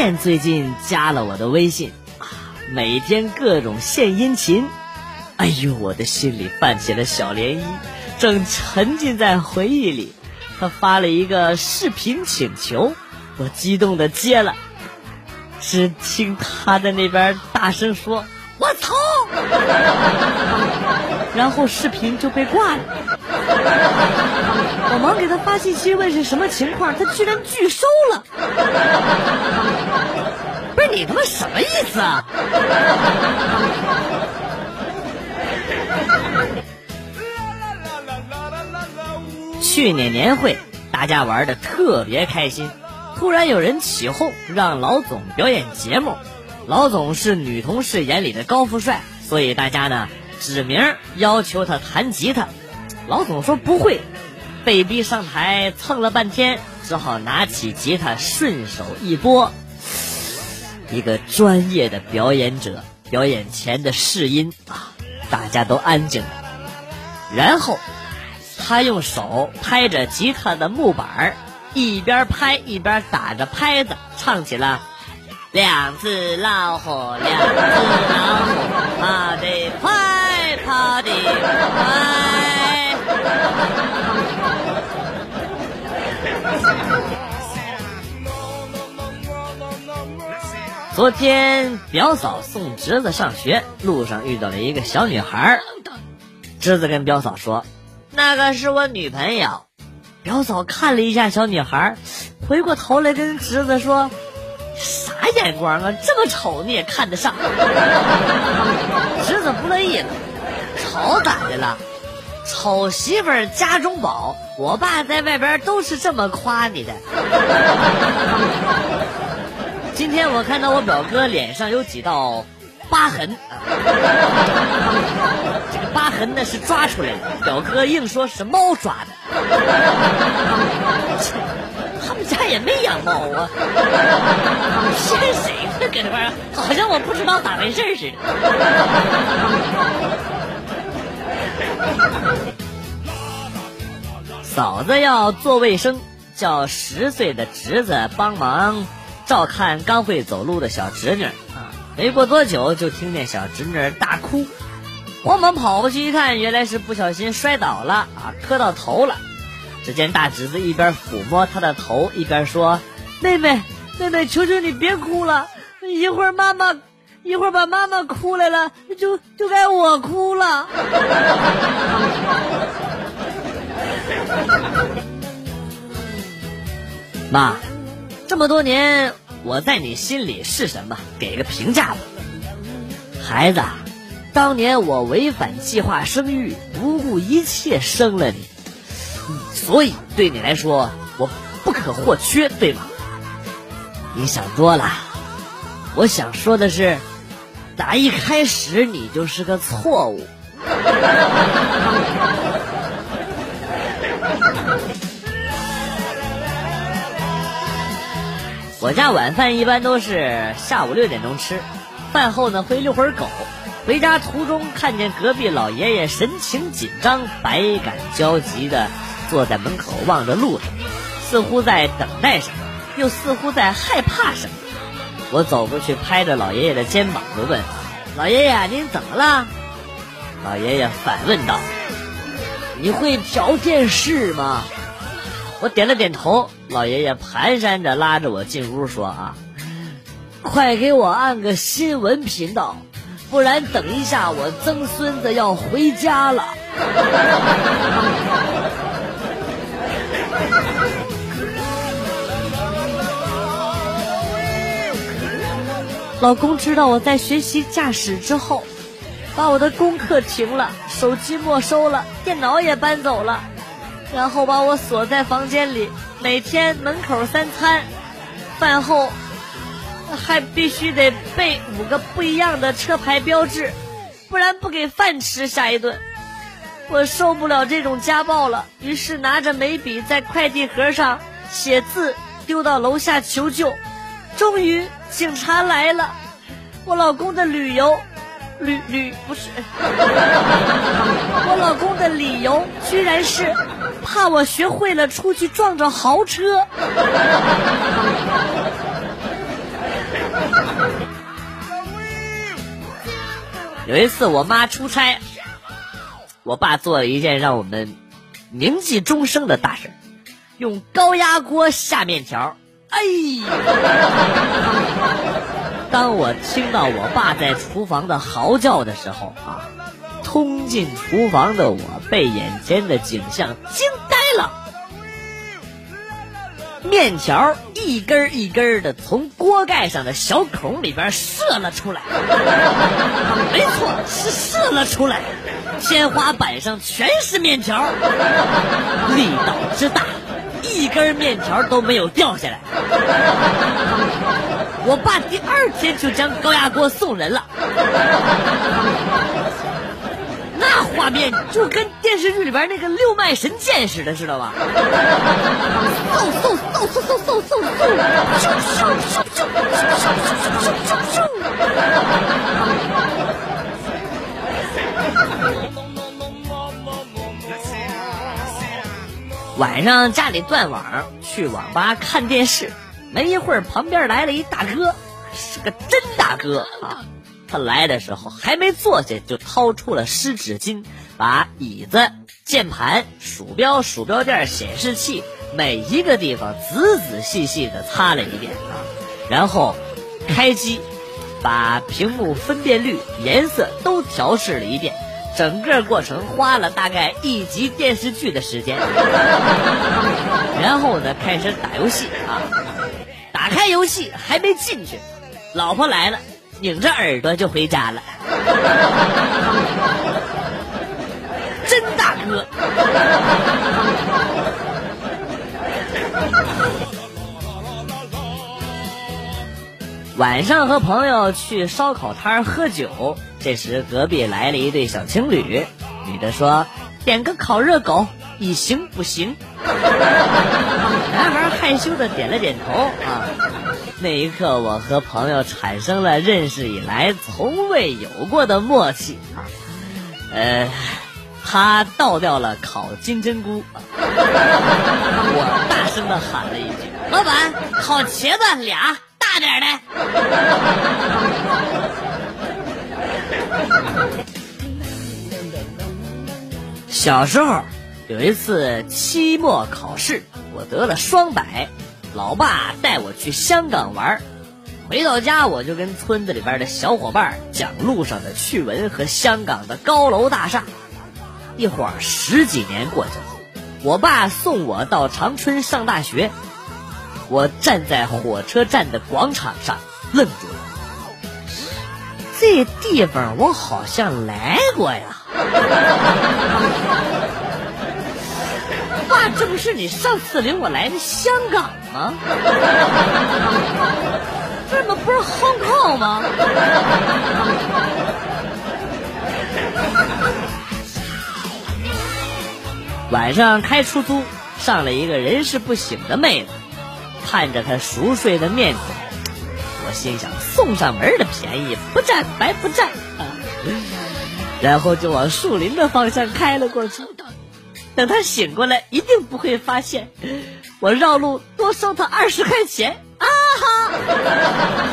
初恋最近加了我的微信，啊，每天各种献殷勤，哎呦，我的心里泛起了小涟漪，正沉浸在回忆里。他发了一个视频请求，我激动的接了，只听他在那边大声说：“我操！” 然后视频就被挂了。我忙给他发信息问是什么情况，他居然拒收了。不是你他妈什么意思啊？去年年会大家玩的特别开心，突然有人起哄让老总表演节目。老总是女同事眼里的高富帅，所以大家呢指名要求他弹吉他。老总说不会，被逼上台蹭了半天，只好拿起吉他顺手一拨。一个专业的表演者表演前的试音啊，大家都安静了。然后他用手拍着吉他的木板一边拍一边打着拍子，唱起了。两只老虎，两只老虎，昨天表嫂送侄子上学，路上遇到了一个小女孩。侄子跟表嫂说：“那个是我女朋友。”表嫂看了一下小女孩，回过头来跟侄子说。啥眼光啊！这么丑你也看得上？侄子不乐意了，丑咋的了？丑媳妇家中宝，我爸在外边都是这么夸你的。今天我看到我表哥脸上有几道疤痕，这个疤痕呢是抓出来的，表哥硬说是猫抓的。他们家也没养猫啊！骗谁呢？搁这块好像我不知道咋回事似的。嫂子要做卫生，叫十岁的侄子帮忙照看刚会走路的小侄女啊。没过多久，就听见小侄女大哭，慌忙跑过去一看，原来是不小心摔倒了啊，磕到头了。只见大侄子一边抚摸她的头，一边说：“妹妹，妹妹，求求你别哭了，一会儿妈妈，一会儿把妈妈哭来了，就就该我哭了。”妈，这么多年我在你心里是什么？给个评价吧。孩子，当年我违反计划生育，不顾一切生了你。所以对你来说，我不可或缺，对吗？你想多了。我想说的是，打一开始你就是个错误。我家晚饭一般都是下午六点钟吃，饭后呢会遛会儿狗。回家途中看见隔壁老爷爷神情紧张、百感交集的。坐在门口望着路上，似乎在等待什么，又似乎在害怕什么。我走过去拍着老爷爷的肩膀，就问：“老爷爷，您怎么了？”老爷爷反问道：“你会调电视吗？”我点了点头。老爷爷蹒跚着拉着我进屋说：“啊，快给我按个新闻频道，不然等一下我曾孙子要回家了。”老公知道我在学习驾驶之后，把我的功课停了，手机没收了，电脑也搬走了，然后把我锁在房间里，每天门口三餐，饭后还必须得背五个不一样的车牌标志，不然不给饭吃。下一顿，我受不了这种家暴了，于是拿着眉笔在快递盒上写字，丢到楼下求救。终于。警察来了，我老公的旅游，旅旅不是，我老公的理由居然是怕我学会了出去撞着豪车。有一次，我妈出差，我爸做了一件让我们铭记终生的大事，用高压锅下面条。哎，当我听到我爸在厨房的嚎叫的时候啊，冲进厨房的我被眼前的景象惊呆了。面条一根一根的从锅盖上的小孔里边射了出来，没错，是射了出来。天花板上全是面条，力道之大，一根面条都没有掉下来。我爸第二天就将高压锅送人了。那画面就跟电视剧里边那个六脉神剑似的，知道吧？嗖嗖嗖嗖嗖嗖嗖嗖，嗖。晚上家里断网，去网吧看电视，没一会儿旁边来了一大哥，是个真大哥啊。他来的时候还没坐下，就掏出了湿纸巾，把椅子、键盘、鼠标、鼠标垫、显示器每一个地方仔仔细细的擦了一遍啊，然后开机，把屏幕分辨率、颜色都调试了一遍，整个过程花了大概一集电视剧的时间。然后呢，开始打游戏啊，打开游戏还没进去，老婆来了。拧着耳朵就回家了，真大哥！晚上和朋友去烧烤摊喝酒，这时隔壁来了一对小情侣，女的说：“点个烤热狗，你行不行？”男孩害羞的点了点头啊。那一刻，我和朋友产生了认识以来从未有过的默契啊！呃，他倒掉了烤金针菇，我大声的喊了一句：“老板，烤茄子俩大点的。” 小时候有一次期末考试，我得了双百。老爸带我去香港玩，回到家我就跟村子里边的小伙伴讲路上的趣闻和香港的高楼大厦。一晃十几年过去了，我爸送我到长春上大学，我站在火车站的广场上愣住了，这地方我好像来过呀。爸，这不是你上次领我来的香港吗？这么不是 Hong Kong 吗？晚上开出租，上了一个人事不省的妹子，看着她熟睡的面孔，我心想送上门的便宜不占白不占啊！然后就往树林的方向开了过去。等他醒过来，一定不会发现我绕路多收他二十块钱啊哈！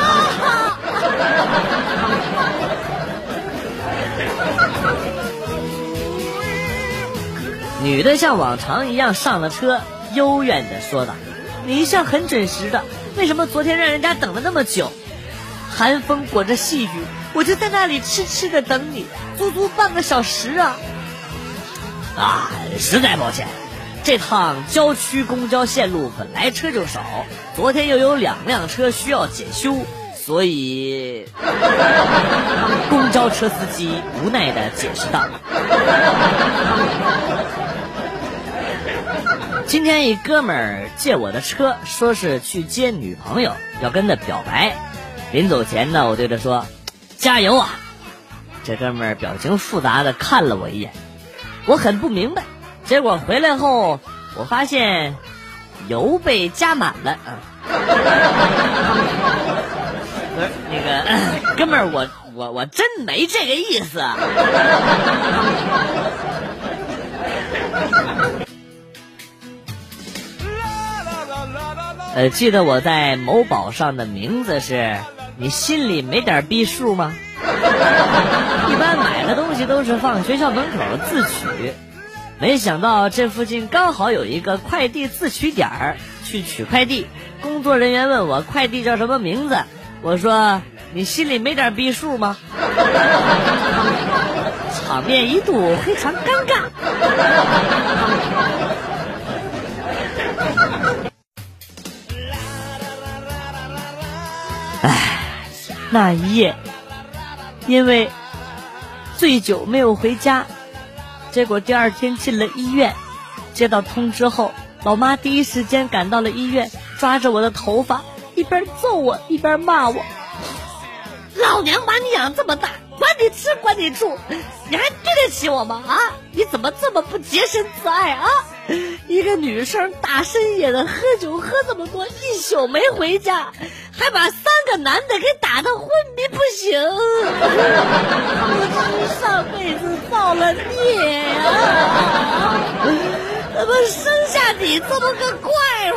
啊哈！女的像往常一样上了车，幽怨的说道：“你一向很准时的，为什么昨天让人家等了那么久？寒风裹着细雨，我就在那里痴痴的等你，足足半个小时啊！”啊，实在抱歉，这趟郊区公交线路本来车就少，昨天又有两辆车需要检修，所以 公交车司机无奈的解释道：“今天一哥们儿借我的车，说是去接女朋友，要跟他表白。临走前呢，我对他说：加油啊！这哥们儿表情复杂的看了我一眼。”我很不明白，结果回来后，我发现油被加满了啊！不是那个 哥们儿，我我我真没这个意思。呃，记得我在某宝上的名字是你心里没点逼数吗？一般买的东西都是放学校门口自取，没想到这附近刚好有一个快递自取点儿，去取快递。工作人员问我快递叫什么名字，我说你心里没点逼数吗？场面一度非常尴尬。那一夜，因为醉酒没有回家，结果第二天进了医院。接到通知后，老妈第一时间赶到了医院，抓着我的头发，一边揍我一边骂我：“老娘把你养这么大，管你吃管你住，你还对得起我吗？啊，你怎么这么不洁身自爱啊？一个女生大深夜的喝酒喝这么多，一宿没回家。”还把三个男的给打的昏迷不醒，夫妻上辈子造了孽呀！怎么生下你这么个怪物？